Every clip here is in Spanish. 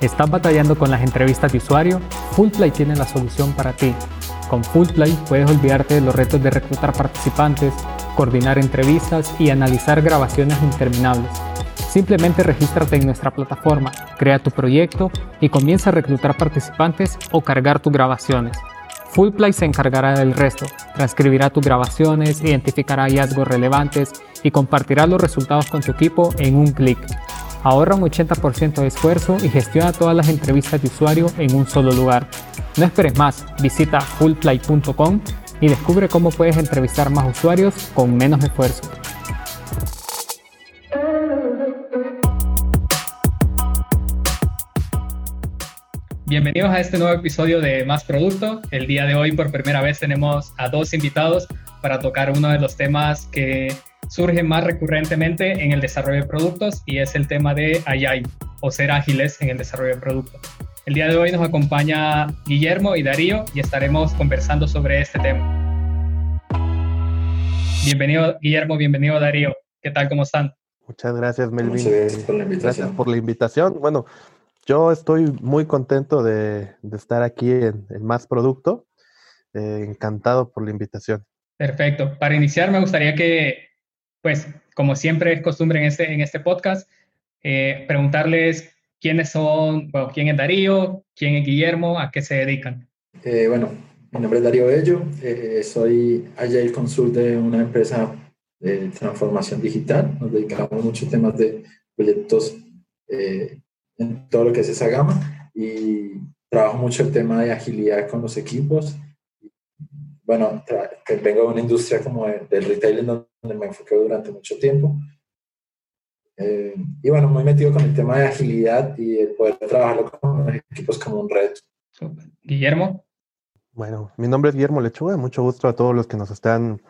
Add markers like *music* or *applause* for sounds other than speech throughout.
¿Estás batallando con las entrevistas de usuario? Fullplay tiene la solución para ti. Con Fullplay puedes olvidarte de los retos de reclutar participantes, coordinar entrevistas y analizar grabaciones interminables. Simplemente regístrate en nuestra plataforma, crea tu proyecto y comienza a reclutar participantes o cargar tus grabaciones. Fullplay se encargará del resto, transcribirá tus grabaciones, identificará hallazgos relevantes y compartirá los resultados con tu equipo en un clic. Ahorra un 80% de esfuerzo y gestiona todas las entrevistas de usuario en un solo lugar. No esperes más, visita fullplay.com y descubre cómo puedes entrevistar más usuarios con menos esfuerzo. Bienvenidos a este nuevo episodio de Más Producto. El día de hoy por primera vez tenemos a dos invitados para tocar uno de los temas que surge más recurrentemente en el desarrollo de productos y es el tema de Agile o ser ágiles en el desarrollo de productos. El día de hoy nos acompaña Guillermo y Darío y estaremos conversando sobre este tema. Bienvenido Guillermo, bienvenido Darío. ¿Qué tal? ¿Cómo están? Muchas gracias Melvin. Gracias por la invitación. Gracias por la invitación. Bueno, yo estoy muy contento de, estar aquí en, Más Producto. Eh, encantado por la invitación. Perfecto. Para iniciar, me gustaría que, pues, como siempre es costumbre en este, en este podcast, eh, preguntarles quiénes son, bueno, quién es Darío, quién es Guillermo, a qué se dedican. Eh, bueno, mi nombre es Darío Bello, soy Agile Consult de una empresa de transformación digital. Nos dedicamos mucho a temas de proyectos en todo lo que es esa gama y trabajo mucho el tema de agilidad con los equipos. Bueno, vengo de una industria como del retail donde me enfoqué durante mucho tiempo. Eh, y bueno, muy metido con el tema de agilidad y el poder trabajarlo con los equipos como un reto. Guillermo. Bueno, mi nombre es Guillermo Lechuga, mucho gusto a todos los que nos están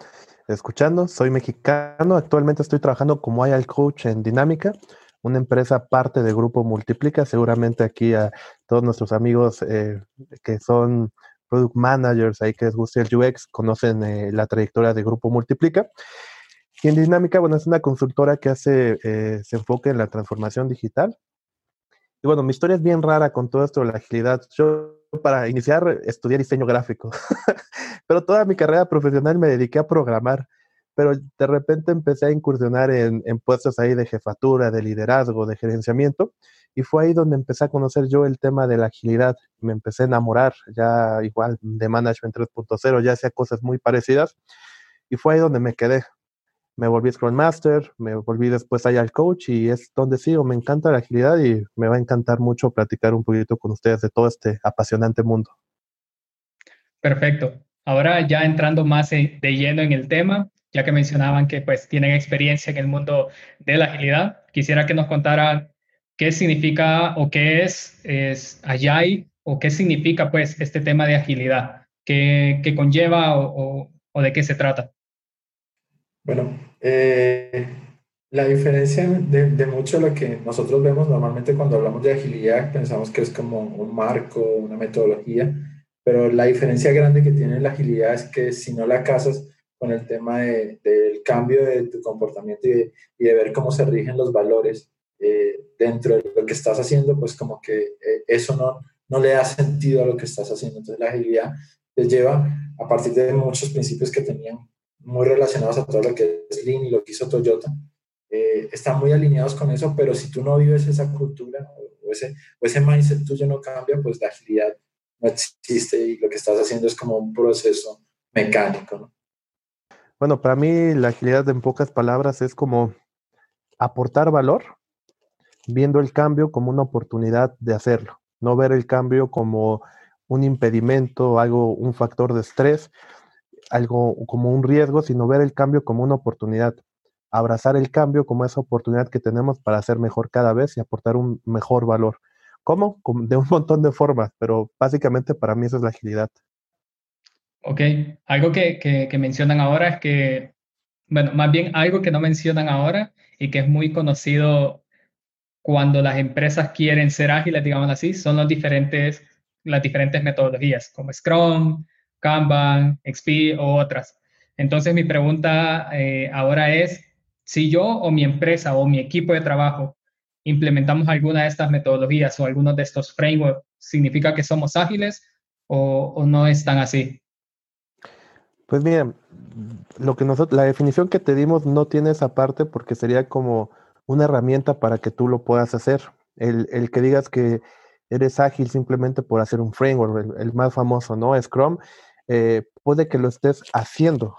escuchando. Soy mexicano, actualmente estoy trabajando como IAL Coach en Dinámica, una empresa parte de Grupo Multiplica. Seguramente aquí a todos nuestros amigos eh, que son product managers, ahí que les guste el UX, conocen eh, la trayectoria de Grupo Multiplica. En Dinámica, bueno, es una consultora que hace, eh, se enfoca en la transformación digital. Y bueno, mi historia es bien rara con todo esto de la agilidad. Yo para iniciar estudié diseño gráfico, *laughs* pero toda mi carrera profesional me dediqué a programar pero de repente empecé a incursionar en, puestos ahí de jefatura, de liderazgo, de gerenciamiento, y fue ahí donde empecé a conocer yo el tema de la agilidad. Me empecé a enamorar, ya igual de Management 3.0, ya hacía cosas muy parecidas, y fue ahí donde me quedé. Me volví Scrum Master, me volví después allá al coach, y es donde sigo. Me encanta la agilidad y me va a encantar mucho platicar un poquito con ustedes de todo este apasionante mundo. Perfecto. Ahora ya entrando más de lleno en el tema, ya que mencionaban que pues tienen experiencia en el mundo de la agilidad. Quisiera que nos contaran qué significa o qué es, es Agile o qué significa pues este tema de agilidad, qué, qué conlleva o, o, de qué se trata. Bueno, eh, la diferencia de, de, mucho lo que nosotros vemos normalmente cuando hablamos de agilidad, pensamos que es como un marco, una metodología, pero la diferencia grande que tiene la agilidad es que si no la casas con el tema de, del cambio de tu comportamiento y de, ver cómo se rigen los valores eh, dentro de lo que estás haciendo, pues como que eh, eso no, no le da sentido a lo que estás haciendo. Entonces la agilidad te lleva a partir de muchos principios que tenían muy relacionados a todo lo que es Lean y lo que hizo Toyota. Eh, están muy alineados con eso, pero si tú no vives esa cultura o ese, o ese mindset tuyo no cambia, pues la agilidad no existe y lo que estás haciendo es como un proceso mecánico, ¿no? Bueno, para mí la agilidad en pocas palabras es como aportar valor, viendo el cambio como una oportunidad de hacerlo, no ver el cambio como un impedimento, algo, un factor de estrés, algo como un riesgo, sino ver el cambio como una oportunidad, abrazar el cambio como esa oportunidad que tenemos para hacer mejor cada vez y aportar un mejor valor. ¿Cómo? De un montón de formas, pero básicamente para mí eso es la agilidad. Ok, algo que, que, mencionan ahora es que, bueno, más bien algo que no mencionan ahora y que es muy conocido cuando las empresas quieren ser ágiles, digamos así, son los diferentes, las diferentes metodologías, como Scrum, Kanban, XP o otras. Entonces mi pregunta eh, ahora es, si yo o mi empresa o mi equipo de trabajo implementamos alguna de estas metodologías o algunos de estos frameworks, ¿significa que somos ágiles o, o no es tan así? Pues mira, lo que nosotros, la definición que te dimos no tiene esa parte porque sería como una herramienta para que tú lo puedas hacer. El, el que digas que eres ágil simplemente por hacer un framework, el, más famoso, ¿no? Scrum, eh, puede que lo estés haciendo,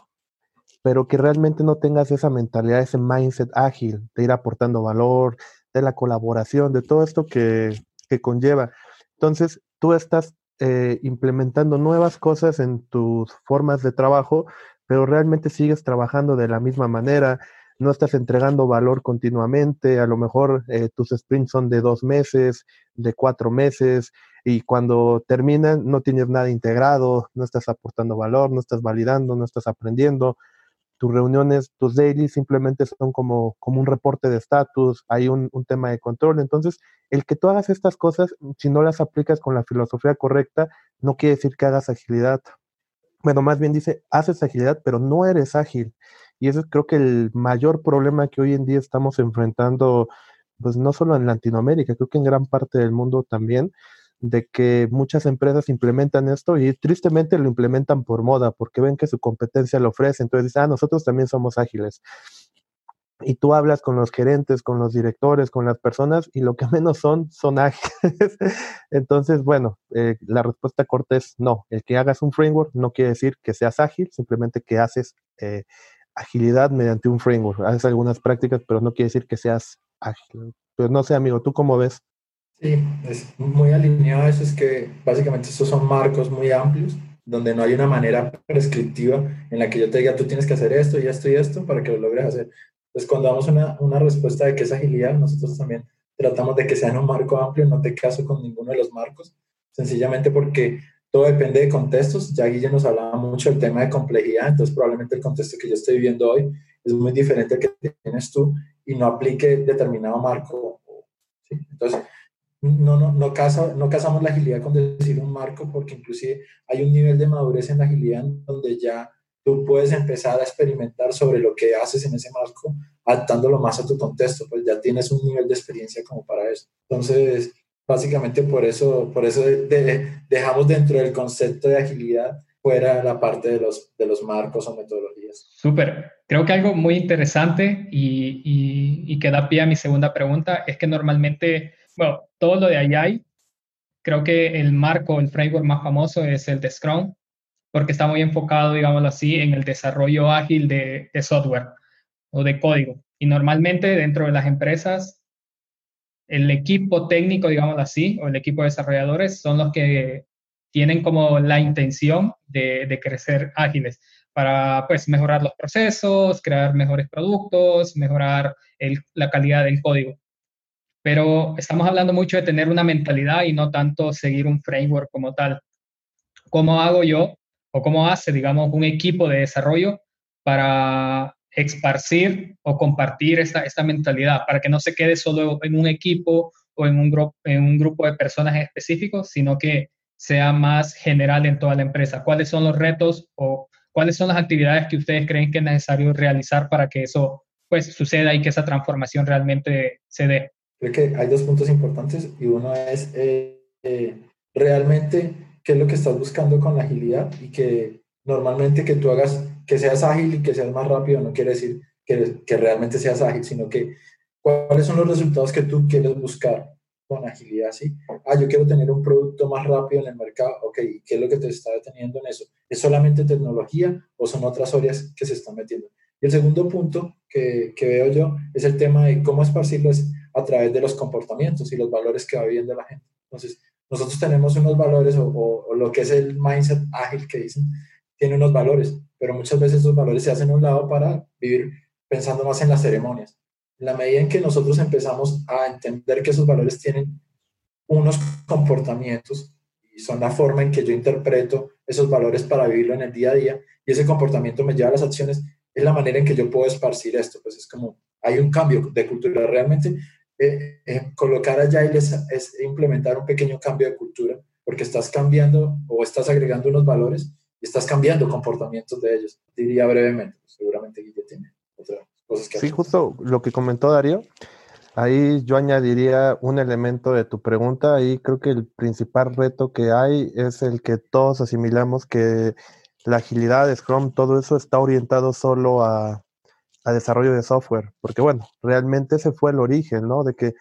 pero que realmente no tengas esa mentalidad, ese mindset ágil de ir aportando valor, de la colaboración, de todo esto que, que conlleva. Entonces, tú estás eh, implementando nuevas cosas en tus formas de trabajo, pero realmente sigues trabajando de la misma manera, no estás entregando valor continuamente, a lo mejor eh, tus sprints son de dos meses, de cuatro meses, y cuando terminan no tienes nada integrado, no estás aportando valor, no estás validando, no estás aprendiendo. Tus reuniones, tus dailies simplemente son como, como un reporte de estatus, hay un, un tema de control. Entonces, el que tú hagas estas cosas, si no las aplicas con la filosofía correcta, no quiere decir que hagas agilidad. Bueno, más bien dice, haces agilidad, pero no eres ágil. Y eso es creo que el mayor problema que hoy en día estamos enfrentando, pues no solo en Latinoamérica, creo que en gran parte del mundo también, de que muchas empresas implementan esto y tristemente lo implementan por moda, porque ven que su competencia lo ofrece, entonces dicen, ah, nosotros también somos ágiles. Y tú hablas con los gerentes, con los directores, con las personas, y lo que *laughs* menos son, son ágiles. entonces, bueno, eh, la respuesta corta es no. El que hagas un framework no quiere decir que seas ágil, simplemente que haces eh, agilidad mediante un framework. Haces algunas prácticas, pero no quiere decir que seas ágil. Pues no sé, amigo, ¿tú cómo ves? Sí, es muy alineado eso, es que básicamente estos son marcos muy amplios, donde no hay una manera prescriptiva en la que yo te diga, tú tienes que hacer esto y esto y esto para que lo logres hacer. Entonces, cuando damos una, una respuesta de qué es agilidad, nosotros también tratamos de que sea en un marco amplio, no te caso con ninguno de los marcos, sencillamente porque todo depende de contextos. Ya Guille nos hablaba mucho del tema de complejidad, entonces probablemente el contexto que yo estoy viviendo hoy es muy diferente al que tienes tú y no aplique determinado marco. Entonces, no, no, no, casa, no casamos la agilidad con decir un marco porque inclusive hay un nivel de madurez en la agilidad donde ya tú puedes empezar a experimentar sobre lo que haces en ese marco, adaptándolo más a tu contexto, pues ya tienes un nivel de experiencia como para eso. Entonces, básicamente por eso, por eso dejamos dentro del concepto de agilidad fuera la parte de los, de los marcos o metodologías. Súper. Creo que algo muy interesante y, y, y, que da pie a mi segunda pregunta es que normalmente, bueno, todo lo de AI, creo que el marco, el framework más famoso es el de Scrum, porque está muy enfocado, digámoslo así, en el desarrollo ágil de, de software o de código. Y normalmente dentro de las empresas el equipo técnico, digamos así, o el equipo de desarrolladores son los que tienen como la intención de, crecer ágiles para pues mejorar los procesos, crear mejores productos, mejorar la calidad del código. Pero estamos hablando mucho de tener una mentalidad y no tanto seguir un framework como tal. ¿Cómo hago yo o cómo hace, digamos, un equipo de desarrollo para esparcir o compartir esta, esta mentalidad para que no se quede solo en un equipo o en un, grupo, en un grupo de personas específicos, sino que sea más general en toda la empresa. ¿Cuáles son los retos o cuáles son las actividades que ustedes creen que es necesario realizar para que eso pues suceda y que esa transformación realmente se dé? Creo que hay dos puntos importantes y uno es eh, eh, realmente qué es lo que estás buscando con la agilidad y que normalmente que tú hagas que seas ágil y que seas más rápido no quiere decir que, que realmente seas ágil, sino que cuáles son los resultados que tú quieres buscar con agilidad, ¿sí? Ah, yo quiero tener un producto más rápido en el mercado, ok, ¿qué es lo que te está deteniendo en eso? ¿Es solamente tecnología o son otras áreas que se están metiendo? Y el segundo punto que, que veo yo es el tema de cómo esparcirlos a través de los comportamientos y los valores que va viviendo la gente. Entonces, nosotros tenemos unos valores o, o lo que es el mindset ágil que dicen, tiene unos valores, pero muchas veces esos valores se hacen a un lado para vivir pensando más en las ceremonias. En la medida en que nosotros empezamos a entender que esos valores tienen unos comportamientos y son la forma en que yo interpreto esos valores para vivirlo en el día a día y ese comportamiento me lleva a las acciones, es la manera en que yo puedo esparcir esto. Pues es como, hay un cambio de cultura. Realmente eh, eh, colocar allá es, es implementar un pequeño cambio de cultura porque estás cambiando o estás agregando unos valores y estás cambiando comportamientos de ellos. Diría brevemente, seguramente Guille tiene otras cosas que Sí, justo lo que comentó Darío. ahí yo añadiría un elemento de tu pregunta. Ahí creo que el principal reto que hay es el que todos asimilamos que la agilidad, Scrum, todo eso está orientado solo a, a desarrollo de software. Porque bueno, realmente ese fue el origen, ¿no? De que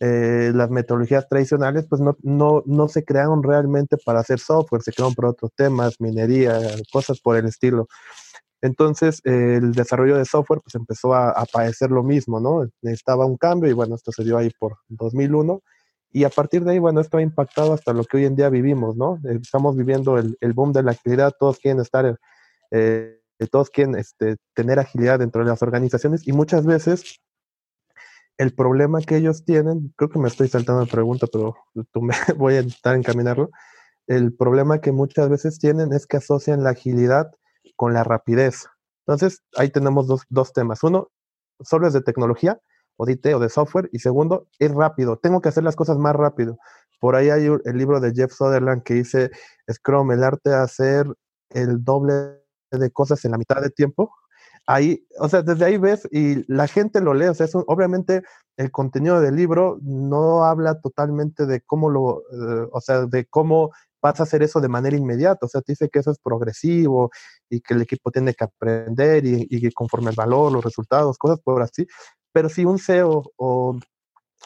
eh, las metodologías tradicionales pues no, no, no, se crearon realmente para hacer software, se crearon para otros temas, minería, cosas por el estilo. Entonces el desarrollo de software pues empezó a, a, padecer lo mismo, ¿no? Necesitaba un cambio y bueno, esto se dio ahí por 2001 y a partir de ahí, bueno, esto ha impactado hasta lo que hoy en día vivimos, ¿no? Estamos viviendo el, el boom de la actividad, todos quieren estar, eh, todos quieren este, tener agilidad dentro de las organizaciones y muchas veces el problema que ellos tienen, creo que me estoy saltando la pregunta, pero tú me *laughs* voy a intentar encaminarlo. El problema que muchas veces tienen es que asocian la agilidad con la rapidez. Entonces, ahí tenemos dos, dos temas. Uno, solo es de tecnología, o de o de software. Y segundo, es rápido. Tengo que hacer las cosas más rápido. Por ahí hay el libro de Jeff Sutherland que dice Scrum, el arte de hacer el doble de cosas en la mitad de tiempo ahí, o sea, desde ahí ves y la gente lo lee, o sea, obviamente el contenido del libro no habla totalmente de cómo lo, uh, o sea, de cómo vas a hacer eso de manera inmediata, o sea, te dice que eso es progresivo y que el equipo tiene que aprender y, y conforme el valor, los resultados, cosas por así, pero si un CEO o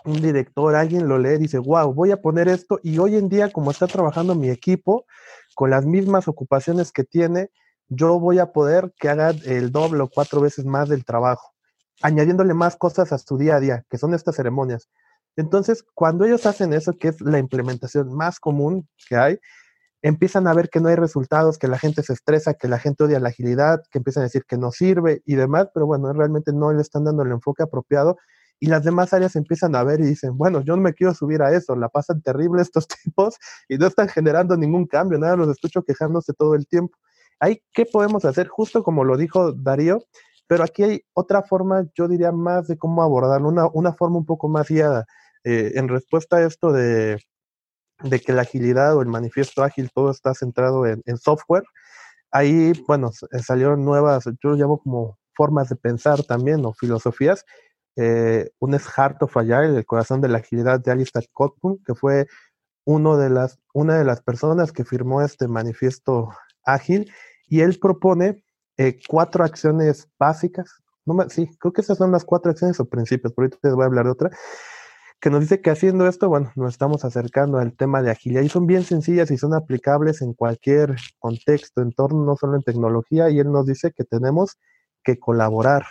un director, alguien lo lee dice, wow, voy a poner esto y hoy en día como está trabajando mi equipo con las mismas ocupaciones que tiene, yo voy a poder que haga el doble o cuatro veces más del trabajo, añadiéndole más cosas a su día a día, que son estas ceremonias. Entonces, cuando ellos hacen eso, que es la implementación más común que hay, empiezan a ver que no hay resultados, que la gente se estresa, que la gente odia la agilidad, que empiezan a decir que no sirve y demás, pero bueno, realmente no le están dando el enfoque apropiado y las demás áreas empiezan a ver y dicen, bueno, yo no me quiero subir a eso, la pasan terrible estos *laughs* tipos y no están generando ningún cambio, nada, los escucho quejándose todo el tiempo. Ahí, ¿qué podemos hacer? Justo como lo dijo Darío, pero aquí hay otra forma, yo diría más de cómo abordarlo, una, una forma un poco más guiada. Eh, en respuesta a esto de, de, que la agilidad o el manifiesto ágil todo está centrado en, software, ahí, bueno, salieron nuevas, yo lo llamo como formas de pensar también o filosofías. Eh, un es Heart of Agile, el corazón de la agilidad de Alistair Cockburn, que fue uno de las, una de las personas que firmó este manifiesto ágil y él propone eh, cuatro acciones básicas. No sí, creo que esas son las cuatro acciones o principios, por ahorita les voy a hablar de otra, que nos dice que haciendo esto, bueno, nos estamos acercando al tema de agilidad y son bien sencillas y son aplicables en cualquier contexto, entorno, no solo en tecnología, y él nos dice que tenemos que colaborar,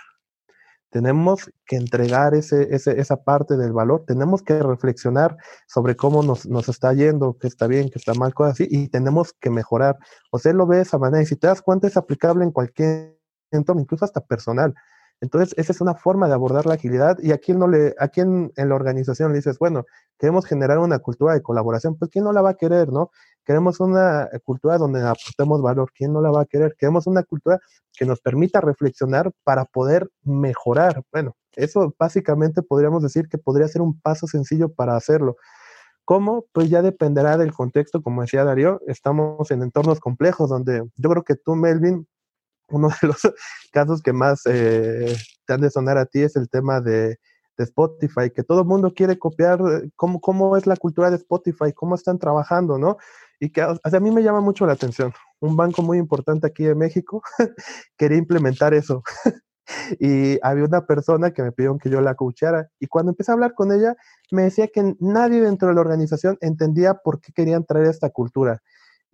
tenemos que entregar ese, ese, esa parte del valor, tenemos que reflexionar sobre cómo nos, nos, está yendo, qué está bien, qué está mal, cosas así, y tenemos que mejorar. O sea, lo ve de esa manera, y si te das cuenta es aplicable en cualquier entorno, incluso hasta personal. Entonces, esa es una forma de abordar la agilidad y a quién, no le, a quién en la organización le dices, bueno, queremos generar una cultura de colaboración, pues ¿quién no la va a querer, no? Queremos una cultura donde aportemos valor, ¿quién no la va a querer? Queremos una cultura que nos permita reflexionar para poder mejorar. Bueno, eso básicamente podríamos decir que podría ser un paso sencillo para hacerlo. ¿Cómo? Pues ya dependerá del contexto, como decía Darío, estamos en entornos complejos donde yo creo que tú, Melvin, uno de los *laughs* casos que más eh, te han de sonar a ti es el tema de, de Spotify, que todo el mundo quiere copiar eh, cómo, cómo es la cultura de Spotify, cómo están trabajando, ¿no? Y que a mí me llama mucho la atención. Un banco muy importante aquí de México *laughs* quería implementar eso. *laughs* y había una persona que me pidió que yo la coachara. Y cuando empecé a hablar con ella, me decía que nadie dentro de la organización entendía por qué querían traer esta cultura.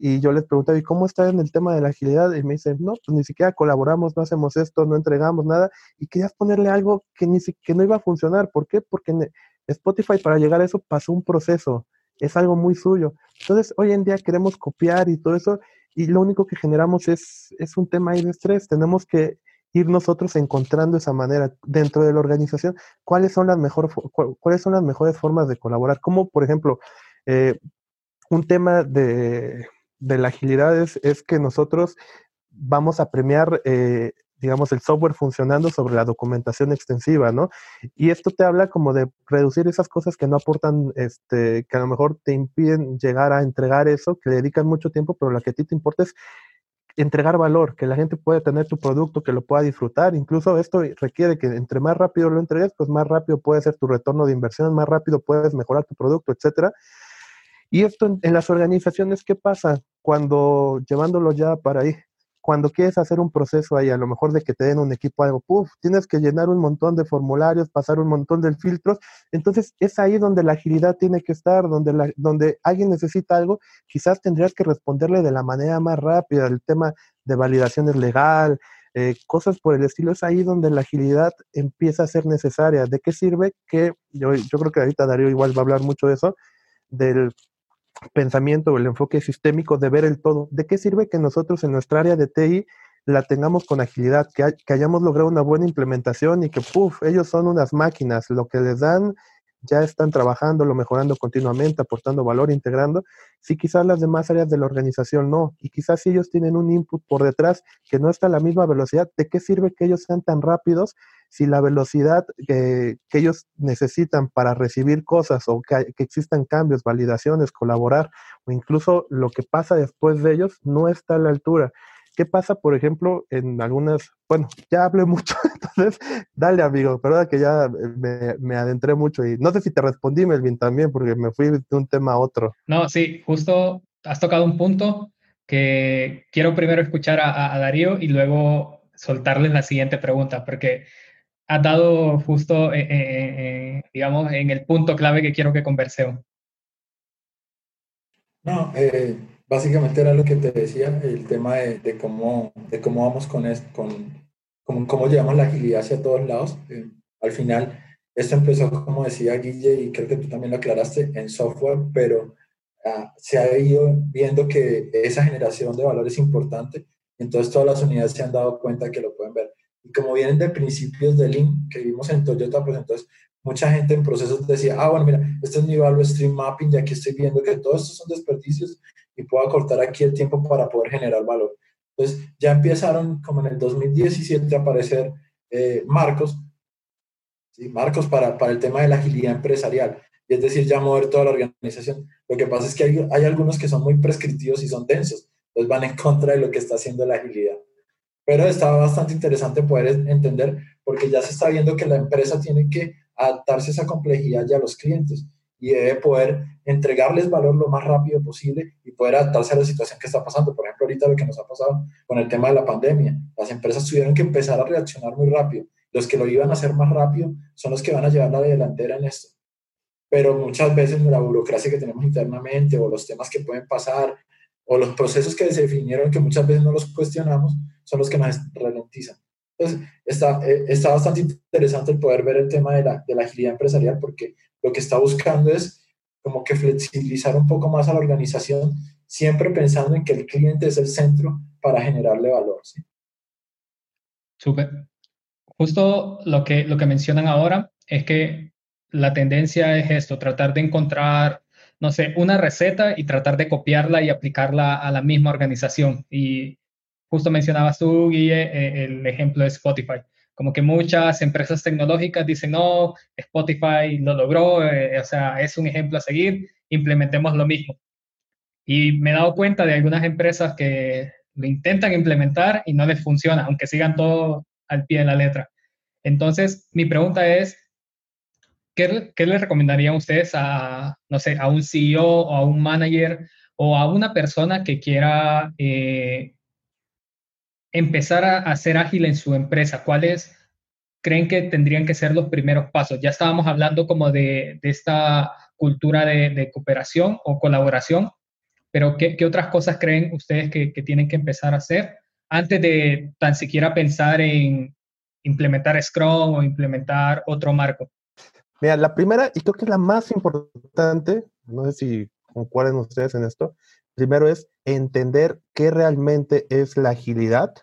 Y yo les preguntaba, ¿y cómo está en el tema de la agilidad? Y me dicen, no, pues ni siquiera colaboramos, no hacemos esto, no entregamos nada. Y querías ponerle algo que, ni que no iba a funcionar. ¿Por qué? Porque Spotify para llegar a eso pasó un proceso. Es algo muy suyo. Entonces, hoy en día queremos copiar y todo eso. Y lo único que generamos es, es un tema ahí de estrés. Tenemos que ir nosotros encontrando esa manera dentro de la organización. ¿Cuáles son las, mejor, cuáles son las mejores formas de colaborar? Como, por ejemplo, eh, un tema de de la agilidad es, que nosotros vamos a premiar, eh, digamos, el software funcionando sobre la documentación extensiva, ¿no? Y esto te habla como de reducir esas cosas que no aportan, este, que a lo mejor te impiden llegar a entregar eso, que dedican mucho tiempo, pero lo que a ti te importa es entregar valor, que la gente pueda tener tu producto, que lo pueda disfrutar. Incluso esto requiere que entre más rápido lo entregues, pues más rápido puede ser tu retorno de inversión, más rápido puedes mejorar tu producto, etcétera. Y esto en, las organizaciones, ¿qué pasa cuando llevándolo ya para ahí? Cuando quieres hacer un proceso ahí, a lo mejor de que te den un equipo algo, puff, tienes que llenar un montón de formularios, pasar un montón de filtros. Entonces es ahí donde la agilidad tiene que estar, donde, la, donde alguien necesita algo, quizás tendrías que responderle de la manera más rápida. El tema de validación es legal, eh, cosas por el estilo, es ahí donde la agilidad empieza a ser necesaria. ¿De qué sirve? Que yo, yo creo que ahorita Darío igual va a hablar mucho de eso, del pensamiento o el enfoque sistémico de ver el todo. ¿De qué sirve que nosotros en nuestra área de TI la tengamos con agilidad, que, hayamos logrado una buena implementación y que, puff, ellos son unas máquinas, lo que les dan ya están trabajando, lo mejorando continuamente, aportando valor, integrando, si quizás las demás áreas de la organización no, y quizás si ellos tienen un input por detrás que no está a la misma velocidad, ¿de qué sirve que ellos sean tan rápidos si la velocidad que, ellos necesitan para recibir cosas o que, que existan cambios, validaciones, colaborar, o incluso lo que pasa después de ellos no está a la altura? ¿Qué pasa, por ejemplo, en algunas, bueno, ya hablé mucho, *laughs* entonces, dale amigo, perdón que ya me, me, adentré mucho y no sé si te respondí, Melvin, también, porque me fui de un tema a otro. No, sí, justo has tocado un punto que quiero primero escuchar a, a Darío y luego soltarles la siguiente pregunta, porque has dado justo, eh, eh, eh, digamos, en el punto clave que quiero que conversemos. No, eh, básicamente era lo que te decía, el tema de, cómo, de cómo vamos con, con, cómo llevamos la agilidad hacia todos lados. Eh, al final, esto empezó, como decía Guille, y creo que tú también lo aclaraste, en software, pero ah, se ha ido viendo que esa generación de valor es importante, entonces todas las unidades se han dado cuenta que lo pueden ver. Y como vienen de principios de Lean que vimos en Toyota, pues entonces mucha gente en procesos decía, ah, bueno, mira, este es mi value stream mapping y aquí estoy viendo que todos estos son desperdicios y puedo acortar aquí el tiempo para poder generar valor. Entonces, ya empezaron como en el 2017 a aparecer eh, marcos, marcos para, para el tema de la agilidad empresarial, y es decir, ya mover toda la organización. Lo que pasa es que hay, hay algunos que son muy prescriptivos y son densos, entonces van en contra de lo que está haciendo la agilidad. Pero está bastante interesante poder entender, porque ya se está viendo que la empresa tiene que adaptarse a esa complejidad ya a los clientes y debe poder entregarles valor lo más rápido posible y poder adaptarse a la situación que está pasando. Por ejemplo, ahorita lo que nos ha pasado con el tema de la pandemia. Las empresas tuvieron que empezar a reaccionar muy rápido. Los que lo iban a hacer más rápido son los que van a llevar la delantera en esto. Pero muchas veces la burocracia que tenemos internamente o los temas que pueden pasar o los procesos que se definieron que muchas veces no los cuestionamos son los que nos ralentizan. Entonces, está, eh, está bastante interesante el poder ver el tema de la, de la agilidad empresarial porque lo que está buscando es como que flexibilizar un poco más a la organización, siempre pensando en que el cliente es el centro para generarle valor. ¿sí? Súper. Justo lo que, lo que mencionan ahora es que la tendencia es esto, tratar de encontrar, no sé, una receta y tratar de copiarla y aplicarla a la misma organización. Y justo mencionabas tú, Guille, eh, el ejemplo de Spotify como que muchas empresas tecnológicas dicen, no, Spotify lo logró, eh, o sea, es un ejemplo a seguir, implementemos lo mismo. Y me he dado cuenta de algunas empresas que lo intentan implementar y no les funciona, aunque sigan todo al pie de la letra. Entonces, mi pregunta es, ¿qué, qué le recomendarían ustedes a, no sé, a un CEO o a un manager o a una persona que quiera eh, empezar a, ser ágil en su empresa? ¿Cuáles creen que tendrían que ser los primeros pasos? Ya estábamos hablando como de, esta cultura de, cooperación o colaboración, pero ¿qué, otras cosas creen ustedes que, tienen que empezar a hacer antes de tan siquiera pensar en implementar Scrum o implementar otro marco? Mira, la primera, y creo que es la más importante, no sé si concuerden ustedes en esto, Primero es entender qué realmente es la agilidad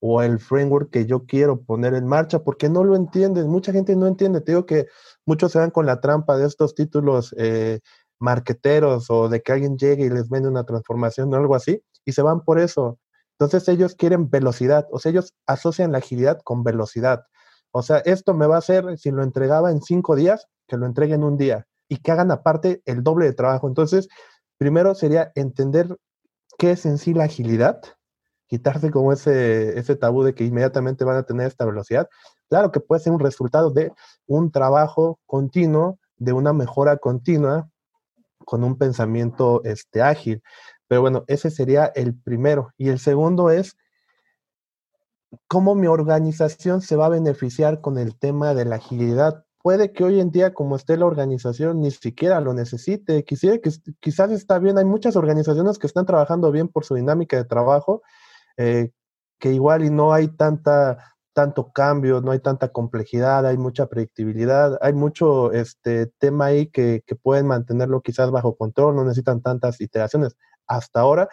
o el framework que yo quiero poner en marcha, porque no lo entienden. Mucha gente no entiende. Te digo que muchos se van con la trampa de estos títulos eh, marqueteros o de que alguien llegue y les vende una transformación o algo así, y se van por eso. Entonces ellos quieren velocidad, o sea, ellos asocian la agilidad con velocidad. O sea, esto me va a hacer, si lo entregaba en cinco días, que lo entregue en un día y que hagan aparte el doble de trabajo. Entonces, Primero sería entender qué es en sí la agilidad quitarse como ese, ese tabú de que inmediatamente van a tener esta velocidad. Claro que puede ser un resultado de un trabajo continuo, de una mejora continua, con un pensamiento este, ágil. Pero bueno, ese sería el primero. Y el segundo es cómo mi organización se va a beneficiar con el tema de la agilidad. Puede que hoy en día, como esté la organización, ni siquiera lo necesite. Quisiera que quizás está bien. Hay muchas organizaciones que están trabajando bien por su dinámica de trabajo, eh, que igual y no hay tanta tanto cambio, no hay tanta complejidad, hay mucha predictibilidad, hay mucho este tema ahí que, que pueden mantenerlo quizás bajo control, no necesitan tantas iteraciones hasta ahora,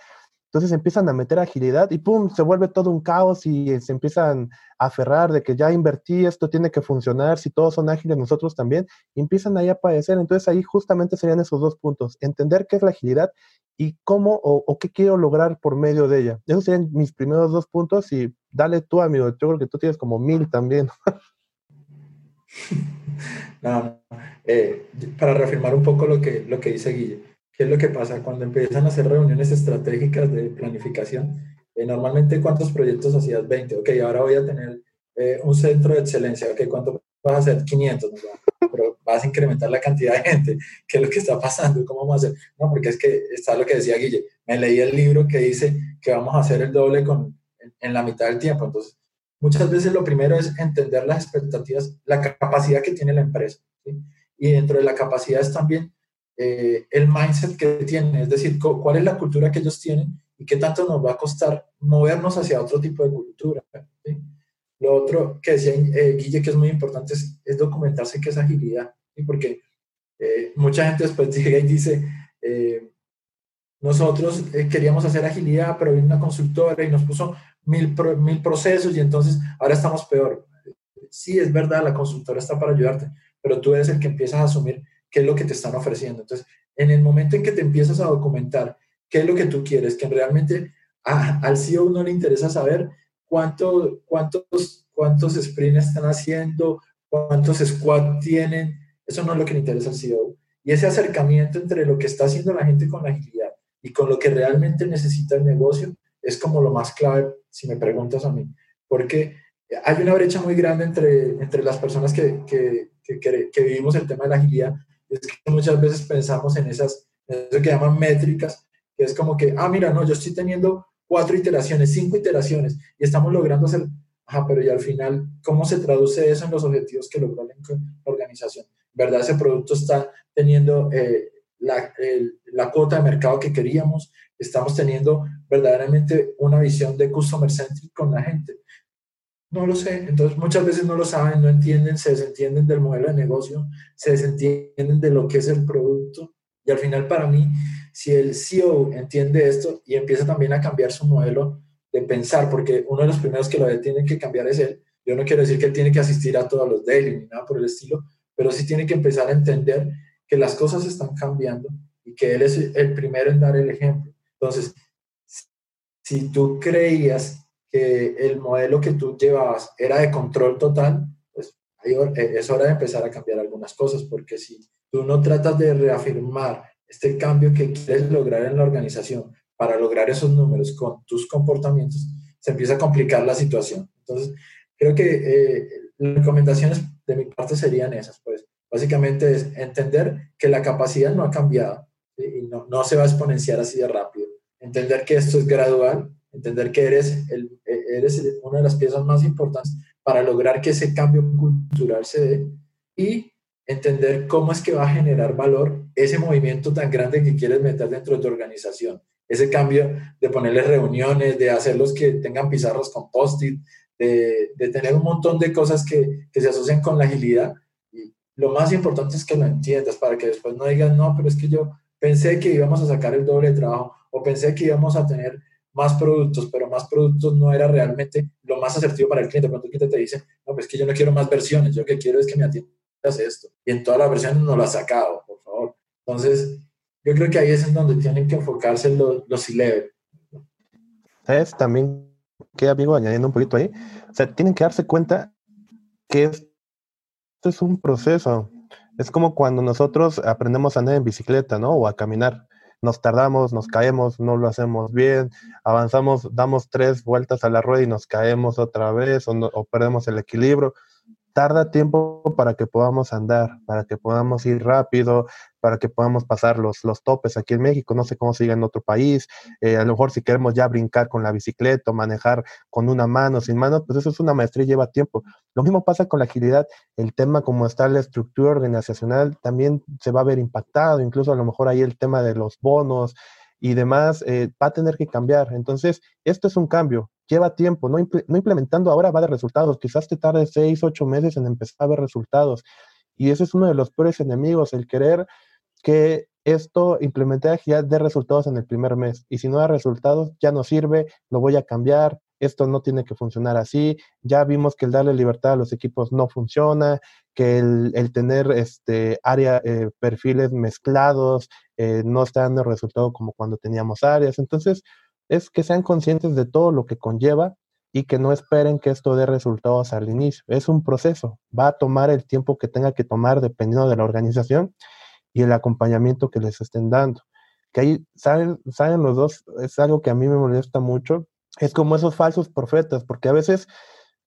entonces empiezan a meter agilidad y ¡pum! se vuelve todo un caos y se empiezan a aferrar de que ya invertí, esto tiene que funcionar, si todos son ágiles, nosotros también, y empiezan ahí a padecer. Entonces ahí justamente serían esos dos puntos, entender qué es la agilidad y cómo o, qué quiero lograr por medio de ella. Esos serían mis primeros dos puntos y dale tú, amigo, yo creo que tú tienes como mil también. *laughs* no, eh, para reafirmar un poco lo que, lo que dice Guille ¿Qué es lo que pasa? Cuando empiezan a hacer reuniones estratégicas de planificación, eh, normalmente ¿cuántos proyectos hacías? 20. Ok, ahora voy a tener eh, un centro de excelencia. Ok, ¿cuánto vas a hacer? 500. Pero vas a incrementar la cantidad de gente. *laughs* ¿Qué es lo que está pasando? ¿Cómo vamos a hacer? No, porque es que está lo que decía Guille. Me leí el libro que dice que vamos a hacer el doble con, en, la mitad del tiempo. Entonces, muchas veces lo primero es entender las expectativas, la capacidad que tiene la empresa. Y dentro de la capacidad es también eh, el mindset que tienen, es decir, cuál es la cultura que ellos tienen y qué tanto nos va a costar movernos hacia otro tipo de cultura. Lo otro que decía eh, Guille que es muy importante es, documentarse qué es agilidad, porque eh, mucha gente después *laughs* llega y dice, nosotros queríamos hacer agilidad, pero vino una consultora y nos puso mil, mil procesos y entonces ahora estamos peor. Sí, es verdad, la consultora está para ayudarte, pero tú eres el que empiezas a asumir qué es lo que te están ofreciendo. Entonces, en el momento en que te empiezas a documentar qué es lo que tú quieres, que realmente al CEO no le interesa saber cuánto, cuántos, cuántos sprints están haciendo, cuántos squad tienen, eso no es lo que le interesa al CEO. Y ese acercamiento entre lo que está haciendo la gente con la agilidad y con lo que realmente necesita el negocio es como lo más clave, si me preguntas a mí. Porque hay una brecha muy grande entre, entre las personas que, que, que, que vivimos el tema de la agilidad es que muchas veces pensamos en esas, eso que llaman métricas, que es como que, ah, mira, no, yo estoy teniendo cuatro iteraciones, cinco iteraciones, y estamos logrando hacer, ajá, pero y al final, ¿cómo se traduce eso en los objetivos que logró la organización? ¿Verdad? Ese producto está teniendo eh, la, la cuota de mercado que queríamos, estamos teniendo verdaderamente una visión de customer centric con la gente. No lo sé. Entonces muchas veces no lo saben, no entienden, se desentienden del modelo de negocio, se desentienden de lo que es el producto. Y al final para mí, si el CEO entiende esto y empieza también a cambiar su modelo de pensar, porque uno de los primeros que lo tiene que cambiar es él. Yo no quiero decir que él tiene que asistir a todos los daily ni nada por el estilo, pero sí tiene que empezar a entender que las cosas están cambiando y que él es el primero en dar el ejemplo. Entonces, si tú creías que el modelo que tú llevabas era de control total, pues eh, es hora de empezar a cambiar algunas cosas, porque si tú no tratas de reafirmar este cambio que quieres lograr en la organización para lograr esos números con tus comportamientos, se empieza a complicar la situación. Entonces, creo que eh, las recomendaciones de mi parte serían esas, pues básicamente es entender que la capacidad no ha cambiado y no, no se va a exponenciar así de rápido. Entender que esto es gradual entender que eres, el, eres una de las piezas más importantes para lograr que ese cambio cultural se dé y entender cómo es que va a generar valor ese movimiento tan grande que quieres meter dentro de tu organización. Ese cambio de ponerles reuniones, de hacerlos que tengan pizarros con post-it, de, de, tener un montón de cosas que, que se asocian con la agilidad. Y lo más importante es que lo entiendas para que después no digas, no, pero es que yo pensé que íbamos a sacar el doble de trabajo o pensé que íbamos a tener más productos, pero más productos no era realmente lo más asertivo para el cliente. Cuando el cliente te dice, no, pues que yo no quiero más versiones, yo que quiero es que me atiendas esto. Y en todas las versiones no lo ha sacado, por favor. Entonces, yo creo que ahí es en donde tienen que enfocarse los, los C-Level. ¿Sabes? También, que amigo, añadiendo un poquito ahí, o sea, tienen que darse cuenta que esto es un proceso. Es como cuando nosotros aprendemos a andar en bicicleta, ¿no? O a caminar nos tardamos, nos caemos, no lo hacemos bien, avanzamos, damos tres vueltas a la rueda y nos caemos otra vez o, o perdemos el equilibrio. Tarda tiempo para que podamos andar, para que podamos ir rápido, para que podamos pasar los, los topes aquí en México. No sé cómo sigue en otro país. Eh, a lo mejor si queremos ya brincar con la bicicleta o manejar con una mano, sin mano, pues eso es una maestría y lleva tiempo. Lo mismo pasa con la agilidad. El tema como está la estructura organizacional también se va a ver impactado. Incluso a lo mejor ahí el tema de los bonos y demás eh, va a tener que cambiar. Entonces, esto es un cambio lleva tiempo, no, implementando ahora va de resultados, quizás te tarde seis, ocho meses en empezar a ver resultados. Y ese es uno de los peores enemigos, el querer que esto implementar ya dé resultados en el primer mes. Y si no da resultados, ya no sirve, lo voy a cambiar, esto no tiene que funcionar así. Ya vimos que el darle libertad a los equipos no funciona, que el, tener este área, eh, perfiles mezclados eh, no está dando resultado como cuando teníamos áreas. Entonces, es que sean conscientes de todo lo que conlleva y que no esperen que esto dé resultados al inicio. Es un proceso, va a tomar el tiempo que tenga que tomar dependiendo de la organización y el acompañamiento que les estén dando. Que ahí salen, salen los dos, es algo que a mí me molesta mucho, es como esos falsos profetas, porque a veces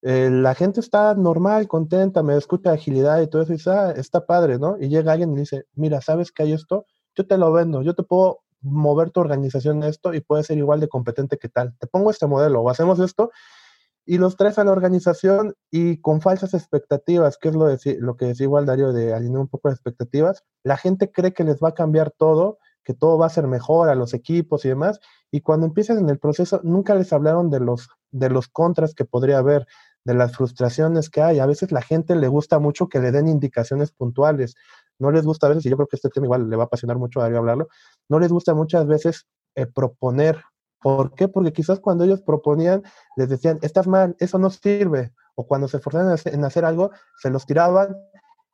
eh, la gente está normal, contenta, me escucha agilidad y todo eso, y dice, ah, está padre, ¿no? Y llega alguien y dice, mira, ¿sabes que hay esto? Yo te lo vendo, yo te puedo mover tu organización esto y puede ser igual de competente que tal. Te pongo este modelo o hacemos esto y los traes a la organización y con falsas expectativas, que es lo, lo que decía igual Darío de alinear un poco las expectativas, la gente cree que les va a cambiar todo, que todo va a ser mejor a los equipos y demás, y cuando empiezan en el proceso nunca les hablaron de los, de los contras que podría haber, de las frustraciones que hay. A veces la gente le gusta mucho que le den indicaciones puntuales no les gusta a veces, y yo creo que este tema igual le va a apasionar mucho a Darío hablarlo, no les gusta muchas veces eh, proponer. ¿Por qué? Porque quizás cuando ellos proponían, les decían, estás mal, eso no sirve. O cuando se esforzaban en hacer algo, se los tiraban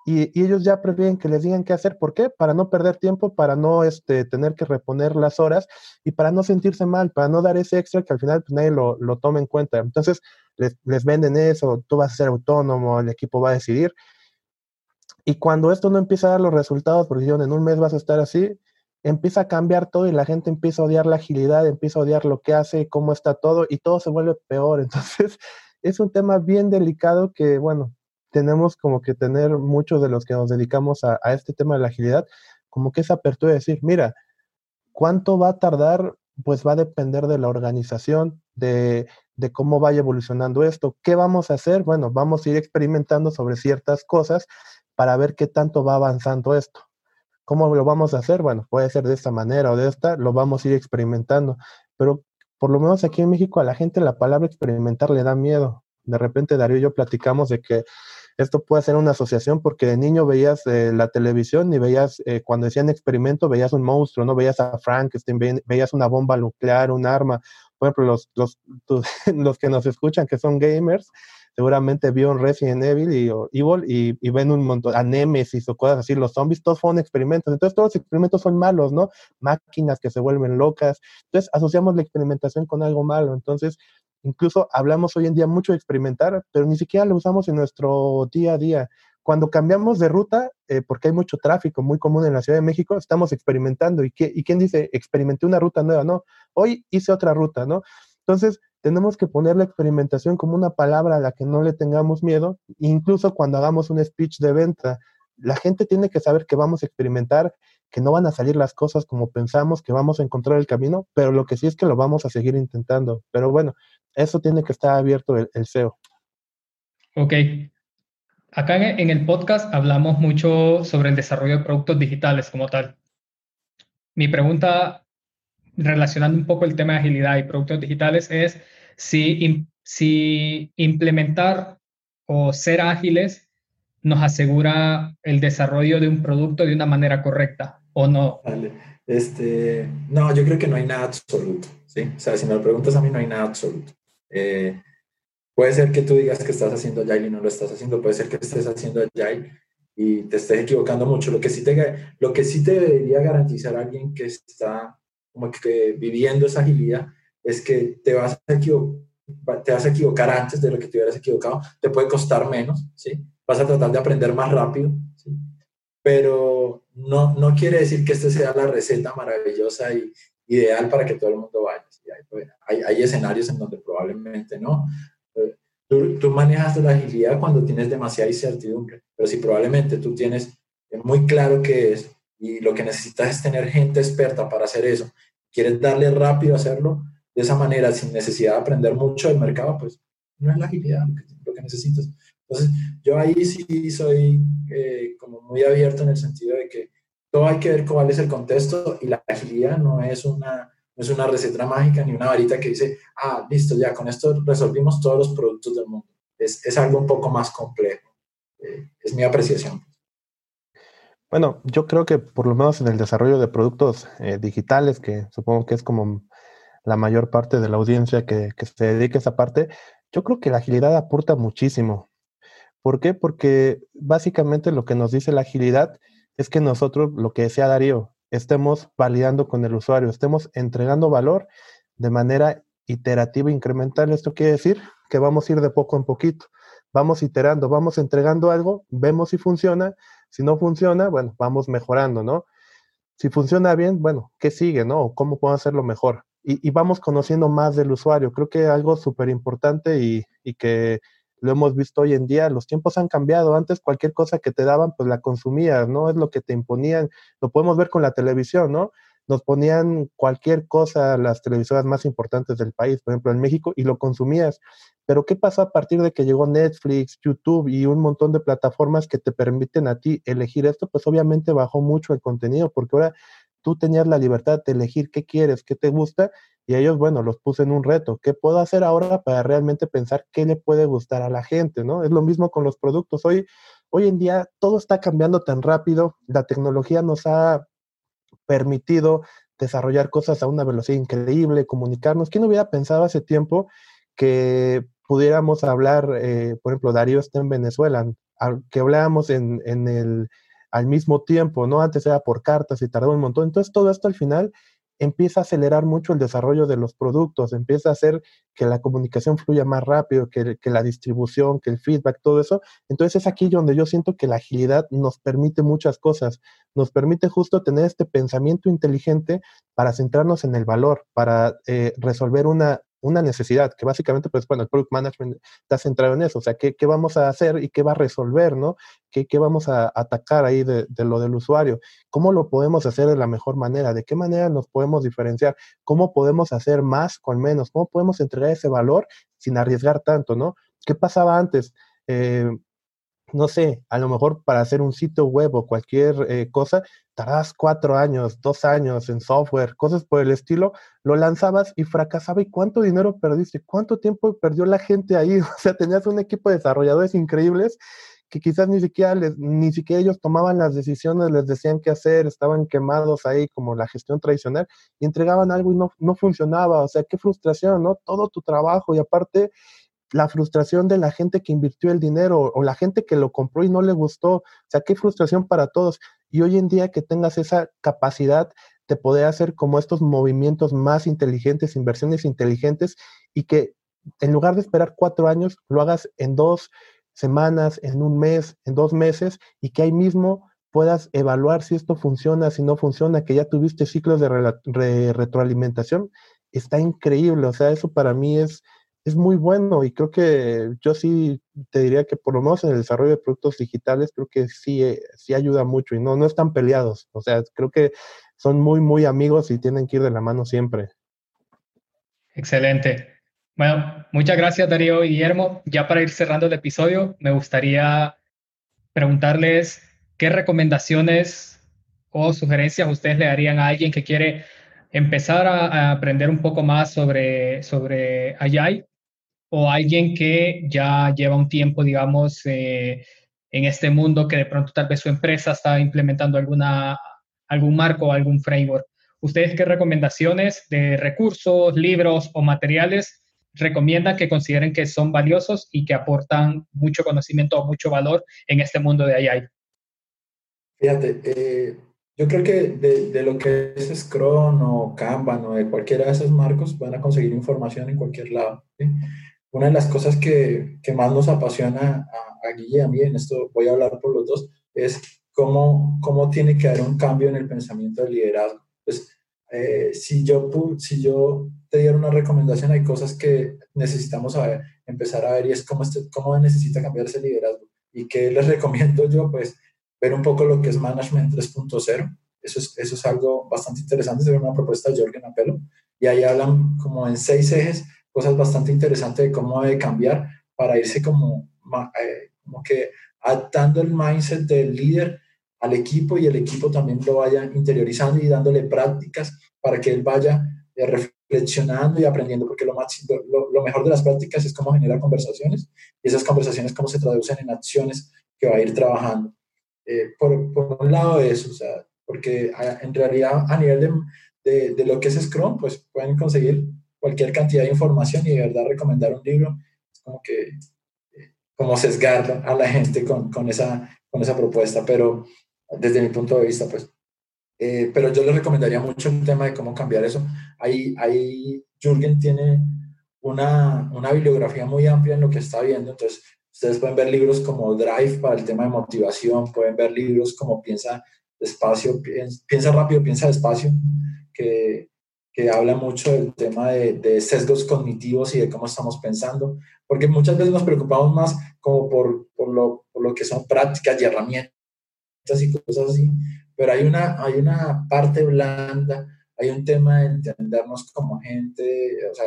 y, ellos ya prefieren que les digan qué hacer. ¿Por qué? Para no perder tiempo, para no este, tener que reponer las horas y para no sentirse mal, para no dar ese extra que al final pues, nadie lo, lo toma en cuenta. Entonces, les, les, venden eso, tú vas a ser autónomo, el equipo va a decidir. Y cuando esto no empieza a dar los resultados, porque en un mes vas a estar así, empieza a cambiar todo y la gente empieza a odiar la agilidad, empieza a odiar lo que hace, cómo está todo y todo se vuelve peor. *laughs* Entonces, es un tema bien delicado que, bueno, tenemos como que tener muchos de los que nos dedicamos a, este tema de la agilidad, como que esa apertura de decir, mira, ¿cuánto va a tardar? Pues va a depender de la organización, de, de cómo vaya evolucionando esto. ¿Qué vamos a hacer? Bueno, vamos a ir experimentando sobre ciertas cosas para ver qué tanto va avanzando esto. ¿Cómo lo vamos a hacer? Bueno, puede ser de esta manera o de esta, lo vamos a ir experimentando, pero por lo menos aquí en México a la gente la palabra experimentar le da miedo. De repente Darío y yo platicamos de que esto puede ser una asociación porque de niño veías eh, la televisión y veías, eh, cuando decían experimento, veías un monstruo, ¿no? Veías a Frankenstein, veías una bomba nuclear, un arma. Por ejemplo, los, los, *laughs* los que nos escuchan que son gamers, seguramente vio un Resident Evil y, Evil y, y, ven un montón, a Nemesis o cosas así, los zombies, todos fueron experimentos. Entonces todos los experimentos son malos, ¿no? Máquinas que se vuelven locas. Entonces asociamos la experimentación con algo malo. Entonces, incluso hablamos hoy en día mucho de experimentar, pero ni siquiera lo usamos en nuestro día a día. Cuando cambiamos de ruta, eh, porque hay mucho tráfico muy común en la Ciudad de México, estamos experimentando. ¿Y, qué, ¿Y quién dice, experimenté una ruta nueva? No, hoy hice otra ruta, ¿no? Entonces, tenemos que poner la experimentación como una palabra a la que no le tengamos miedo, incluso cuando hagamos un speech de venta. La gente tiene que saber que vamos a experimentar, que no van a salir las cosas como pensamos, que vamos a encontrar el camino, pero lo que sí es que lo vamos a seguir intentando. Pero bueno, eso tiene que estar abierto el, el SEO. Ok. Acá en el podcast hablamos mucho sobre el desarrollo de productos digitales como tal. Mi pregunta relacionando un poco el tema de agilidad y productos digitales, es si, si implementar o ser ágiles nos asegura el desarrollo de un producto de una manera correcta o no. Este, no, yo creo que no hay nada absoluto. ¿sí? O sea, si me lo preguntas a mí, no hay nada absoluto. Eh, puede ser que tú digas que estás haciendo Agile y no lo estás haciendo, puede ser que estés haciendo Agile y te estés equivocando mucho. Lo que sí te, lo que sí te debería garantizar alguien que está como que viviendo esa agilidad, es que te vas a equivocar, te vas a equivocar antes de lo que te hubieras equivocado, te puede costar menos, ¿sí? Vas a tratar de aprender más rápido, ¿sí? Pero no, no quiere decir que esta sea la receta maravillosa y ideal para que todo el mundo vaya. Pues, hay, hay, escenarios en donde probablemente no. Eh, tú, tú, manejas la agilidad cuando tienes demasiada incertidumbre, pero si probablemente tú tienes muy claro qué es y lo que necesitas es tener gente experta para hacer eso, quieres darle rápido a hacerlo de esa manera sin necesidad de aprender mucho del mercado, pues no es la agilidad lo que, necesitas. Entonces, yo ahí sí soy eh, como muy abierto en el sentido de que todo hay que ver cuál es el contexto y la agilidad no es una, no es una receta mágica ni una varita que dice, ah, listo, ya con esto resolvimos todos los productos del mundo. Es, es algo un poco más complejo. Eh, es mi apreciación. Bueno, yo creo que por lo menos en el desarrollo de productos eh, digitales, que supongo que es como la mayor parte de la audiencia que, que se dedica a esa parte, yo creo que la agilidad aporta muchísimo. ¿Por qué? Porque básicamente lo que nos dice la agilidad es que nosotros, lo que decía Darío, estemos validando con el usuario, estemos entregando valor de manera iterativa, incremental. Esto quiere decir que vamos a ir de poco en poquito, vamos iterando, vamos entregando algo, vemos si funciona, si no funciona, bueno, vamos mejorando, ¿no? Si funciona bien, bueno, ¿qué sigue, no? ¿Cómo puedo hacerlo mejor? Y, vamos conociendo más del usuario. Creo que algo súper importante y, y que lo hemos visto hoy en día, los tiempos han cambiado. Antes cualquier cosa que te daban, pues la consumías, ¿no? Es lo que te imponían. Lo podemos ver con la televisión, ¿no? Nos ponían cualquier cosa, las televisoras más importantes del país, por ejemplo en México, y lo consumías. Pero ¿qué pasó a partir de que llegó Netflix, YouTube y un montón de plataformas que te permiten a ti elegir esto? Pues obviamente bajó mucho el contenido, porque ahora tú tenías la libertad de elegir qué quieres, qué te gusta, y ellos, bueno, los puse en un reto. ¿Qué puedo hacer ahora para realmente pensar qué le puede gustar a la gente? ¿no? Es lo mismo con los productos. Hoy, hoy en día todo está cambiando tan rápido, la tecnología nos ha permitido desarrollar cosas a una velocidad increíble, comunicarnos. ¿Quién hubiera pensado hace tiempo que pudiéramos hablar, eh, por ejemplo, Darío está en Venezuela, que habláramos en, en el, al mismo tiempo, ¿no? Antes era por cartas y tardó un montón. Entonces todo esto al final empieza a acelerar mucho el desarrollo de los productos, empieza a hacer que la comunicación fluya más rápido, que, que, la distribución, que el feedback, todo eso. Entonces es aquí donde yo siento que la agilidad nos permite muchas cosas, nos permite justo tener este pensamiento inteligente para centrarnos en el valor, para eh, resolver una, una necesidad, que básicamente, pues bueno, el product management está centrado en eso, o sea, ¿qué, qué vamos a hacer y qué va a resolver, ¿no? ¿Qué, qué vamos a atacar ahí de, de, lo del usuario? ¿Cómo lo podemos hacer de la mejor manera? ¿De qué manera nos podemos diferenciar? ¿Cómo podemos hacer más con menos? ¿Cómo podemos entregar ese valor sin arriesgar tanto, ¿no? ¿Qué pasaba antes? Eh, no sé, a lo mejor para hacer un sitio web o cualquier eh, cosa, tardabas cuatro años, dos años en software, cosas por el estilo, lo lanzabas y fracasaba. ¿Y cuánto dinero perdiste? ¿Cuánto tiempo perdió la gente ahí? *laughs* O sea, tenías un equipo de desarrolladores increíbles que quizás ni siquiera, les, ni siquiera ellos tomaban las decisiones, les decían qué hacer, estaban quemados ahí como la gestión tradicional y entregaban algo y no, no funcionaba. O sea, qué frustración, ¿no? Todo tu trabajo y aparte la frustración de la gente que invirtió el dinero o la gente que lo compró y no le gustó. O sea, qué frustración para todos. Y hoy en día que tengas esa capacidad de poder hacer como estos movimientos más inteligentes, inversiones inteligentes y que en lugar de esperar cuatro años, lo hagas en dos semanas, en un mes, en dos meses y que ahí mismo puedas evaluar si esto funciona, si no funciona, que ya tuviste ciclos de retroalimentación, está increíble. O sea, eso para mí es, es muy bueno y creo que yo sí te diría que por lo menos en el desarrollo de productos digitales creo que sí, eh, sí ayuda mucho y no, no están peleados. O sea, creo que son muy, muy amigos y tienen que ir de la mano siempre. Excelente. Bueno, muchas gracias Darío y Guillermo. Ya para ir cerrando el episodio, me gustaría preguntarles qué recomendaciones o sugerencias ustedes le darían a alguien que quiere empezar a, aprender un poco más sobre, sobre Agile o alguien que ya lleva un tiempo, digamos, eh, en este mundo que de pronto tal vez su empresa está implementando alguna, algún marco o algún framework. ¿Ustedes qué recomendaciones de recursos, libros o materiales recomiendan que consideren que son valiosos y que aportan mucho conocimiento o mucho valor en este mundo de AI? Fíjate, eh, yo creo que de, de, lo que es Scrum o Kanban o de cualquiera de esos marcos van a conseguir información en cualquier lado. ¿sí? Una de las cosas que, que más nos apasiona a, a Guille y a mí, en esto voy a hablar por los dos, es cómo, cómo tiene que haber un cambio en el pensamiento del liderazgo. Pues, eh, si, yo, si yo te diera una recomendación, hay cosas que necesitamos saber, empezar a ver y es cómo, este, cómo necesita cambiar ese liderazgo. ¿Y qué les *laughs* recomiendo yo? Pues ver un poco lo que es Management 3.0. Eso es, eso es algo bastante interesante, es una propuesta de Jorgen Apelo. Y ahí hablan como en seis ejes, cosas bastante interesantes de cómo debe cambiar para irse como, eh, como que adaptando el mindset del líder al equipo y el equipo también lo vaya interiorizando y dándole prácticas para que él vaya eh, reflexionando y aprendiendo, porque lo, más, lo, mejor de las prácticas es cómo generar conversaciones y esas conversaciones cómo se traducen en acciones que va a ir trabajando. Eh, por, por, un lado eso, o sea, porque en realidad a nivel de, de, de, lo que es Scrum, pues pueden conseguir cualquier cantidad de información y de verdad recomendar un libro es como que eh, como sesgar a la gente con, con, esa, con esa propuesta, pero desde mi punto de vista, pues. Eh, pero yo les recomendaría mucho el tema de cómo cambiar eso. Ahí, ahí Jürgen tiene una, una bibliografía muy amplia en lo que está viendo, entonces ustedes pueden ver libros como Drive para el tema de motivación, pueden ver libros como Piensa despacio, piensa, rápido, piensa despacio, que, que habla mucho del tema de, de, sesgos cognitivos y de cómo estamos pensando, porque muchas veces nos preocupamos más como por, por, lo, por lo que son prácticas y herramientas y cosas así, pero hay una, hay una parte blanda, hay un tema de entendernos como gente, o sea,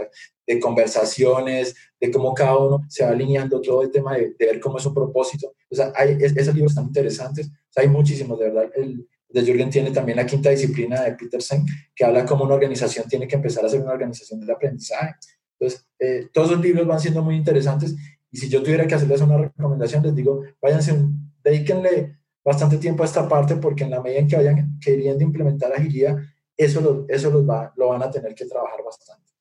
de conversaciones, de cómo cada uno se va alineando, todo el tema de, ver cómo es un propósito. O sea, hay, esos libros están interesantes, o sea, hay muchísimos, de verdad. El de Jürgen tiene también la quinta disciplina de Peterson, que habla cómo una organización tiene que empezar a ser una organización de aprendizaje. Entonces, eh, todos los libros van siendo muy interesantes y si yo tuviera que hacerles una recomendación, les digo, váyanse, dedíquenle bastante tiempo a esta parte porque en la medida en que vayan queriendo implementar agilidad, eso, lo, eso los va, lo van a tener que trabajar bastante.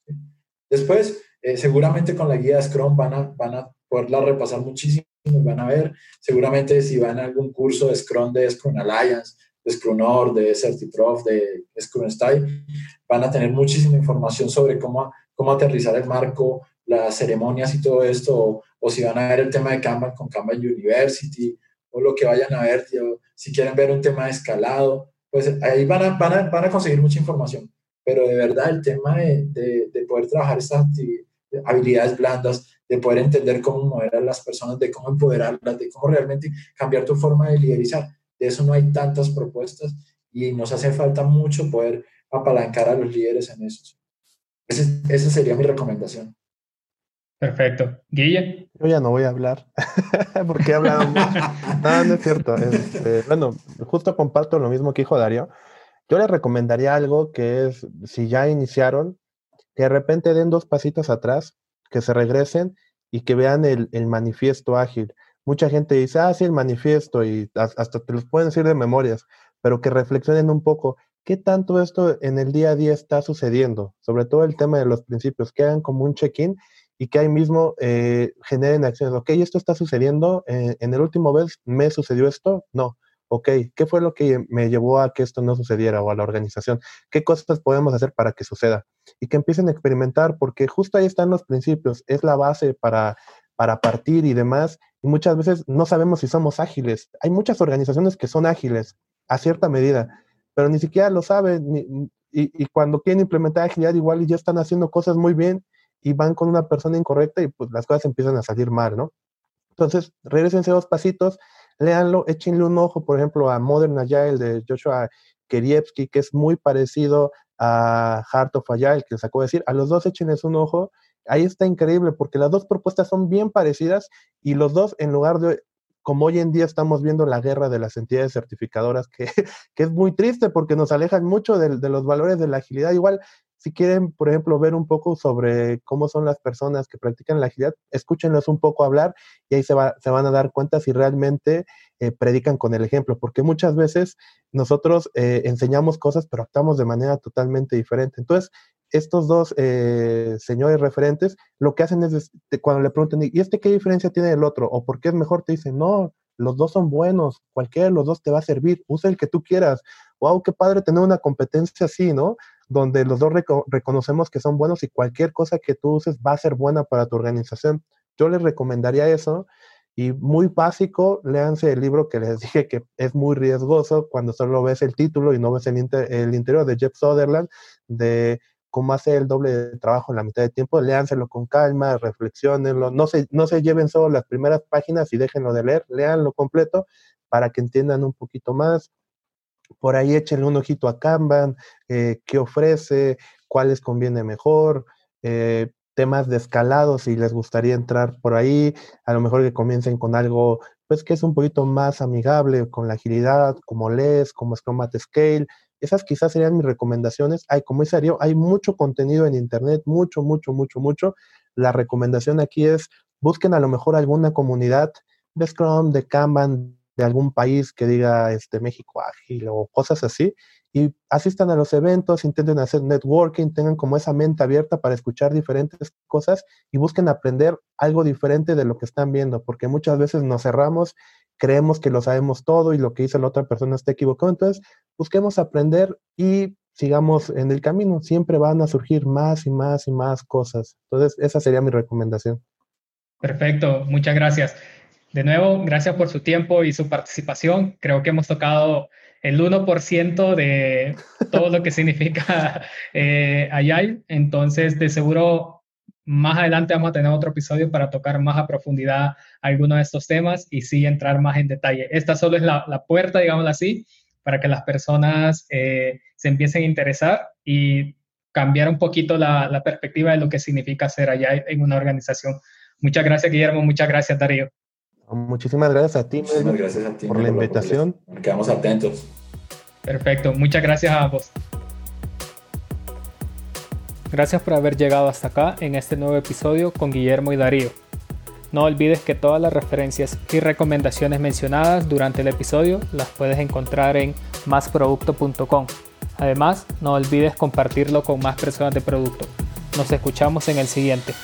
Después, eh, seguramente con la guía de Scrum van a, van a poderla repasar muchísimo, van a ver, seguramente si van a algún curso de Scrum, de Scrum Alliance, de Scrum de Certiprof, de Scrum Style, van a tener muchísima información sobre cómo, cómo aterrizar el marco, las ceremonias y todo esto, o, o si van a ver el tema de Kanban con Kanban University, o lo que vayan a ver, si quieren ver un tema de escalado, pues ahí van a, van a, van a conseguir mucha información. Pero de verdad el tema de, de, poder trabajar estas habilidades blandas, de poder entender cómo mover a las personas, de cómo empoderarlas, de cómo realmente cambiar tu forma de liderizar. De eso no hay tantas propuestas y nos hace falta mucho poder apalancar a los líderes en eso. esa sería mi recomendación. Perfecto. Guille. Yo ya no voy a hablar, *laughs* porque he hablado mucho. *laughs* No, no es cierto. Este, bueno, justo comparto lo mismo que dijo Darío. Yo les recomendaría algo que es, si ya iniciaron, que de repente den dos pasitos atrás, que se regresen y que vean el, el manifiesto ágil. Mucha gente dice, ah, sí, el manifiesto, y hasta te los pueden decir de memorias, pero que reflexionen un poco, ¿qué tanto esto en el día a día está sucediendo? Sobre todo el tema de los principios, que hagan como un check-in y que ahí mismo eh, generen acciones. Ok, esto está sucediendo, eh, en el último mes me sucedió esto, no. Ok, ¿qué fue lo que me llevó a que esto no sucediera o a la organización? ¿Qué cosas podemos hacer para que suceda? Y que empiecen a experimentar, porque justo ahí están los principios, es la base para, para partir y demás. Y muchas veces no sabemos si somos ágiles. Hay muchas organizaciones que son ágiles a cierta medida, pero ni siquiera lo saben. y, cuando quieren implementar agilidad, igual ya están haciendo cosas muy bien y van con una persona incorrecta y pues las cosas empiezan a salir mal, ¿no? Entonces, regresense dos pasitos, léanlo, échenle un ojo, por ejemplo, a Modern Agile de Joshua Kerievsky, que es muy parecido a Heart of Agile, que de decir. A los dos échenles un ojo. Ahí está increíble porque las dos propuestas son bien parecidas y los dos, en lugar de, como hoy en día estamos viendo la guerra de las entidades certificadoras, que, *laughs* que es muy triste porque nos alejan mucho de, de, los valores de la agilidad. Igual si quieren, por ejemplo, ver un poco sobre cómo son las personas que practican la agilidad, escúchenlos un poco hablar y ahí se, va, se van a dar cuenta si realmente eh, predican con el ejemplo, porque muchas veces nosotros eh, enseñamos cosas, pero actuamos de manera totalmente diferente. Entonces, estos dos eh, señores referentes lo que hacen es, cuando le preguntan, ¿y este qué diferencia tiene del otro? ¿O por qué es mejor? Te dicen, no, los dos son buenos, cualquiera de los dos te va a servir, usa el que tú quieras. Wow, qué padre tener una competencia así, ¿no? donde los dos reconocemos que son buenos y cualquier cosa que tú uses va a ser buena para tu organización. Yo les recomendaría eso, Y muy básico, léanse el libro que les *laughs* dije que es muy riesgoso cuando solo ves el título y no ves el, el interior de Jeff Sutherland, de cómo hace el doble de trabajo en la mitad de tiempo, léanselo con calma, reflexionenlo, no se, no se lleven solo las primeras páginas y déjenlo de leer, léanlo completo para que entiendan un poquito más. Por ahí échenle un ojito a Kanban, eh, qué ofrece, cuál les conviene mejor, eh, temas de escalado, si les gustaría entrar por ahí, a lo mejor que comiencen con algo pues que es un poquito más amigable con la agilidad, como LES, como Scrum at Scale, esas quizás serían mis recomendaciones. Hay, como hay mucho contenido en Internet, mucho, mucho, mucho, mucho. La recomendación aquí es busquen a lo mejor alguna comunidad de Scrum, de Kanban, de algún país que diga este, México ágil o cosas así, y asistan a los eventos, intenten hacer networking, tengan como esa mente abierta para escuchar diferentes cosas y busquen aprender algo diferente de lo que están viendo, porque muchas veces nos cerramos creemos que lo sabemos todo y lo que hizo la otra persona está equivocado. Entonces, busquemos aprender y sigamos en el camino. Siempre van a surgir más y más y más cosas. Entonces, esa sería mi recomendación. Perfecto, muchas gracias. De nuevo, gracias por su tiempo y su participación. Creo que hemos tocado el 1% de todo lo que significa *laughs* eh. Entonces, de seguro más adelante vamos a tener otro episodio para tocar más a profundidad algunos de estos temas y sí entrar más en detalle. Esta solo es la, puerta, digámoslo así, para que las personas eh, se empiecen a interesar y cambiar un poquito la, perspectiva de lo que significa ser allá en una organización. Muchas gracias, Guillermo. Muchas gracias, Darío. Muchísimas gracias a ti, Muchísimas gracias a ti por la invitación. Quedamos atentos. Perfecto. Muchas gracias a ambos. Gracias por haber llegado hasta acá en este nuevo episodio con Guillermo y Darío. No olvides que todas las referencias y recomendaciones mencionadas durante el episodio las puedes encontrar en másproducto.com. Además, no olvides compartirlo con más personas de producto. Nos escuchamos en el siguiente.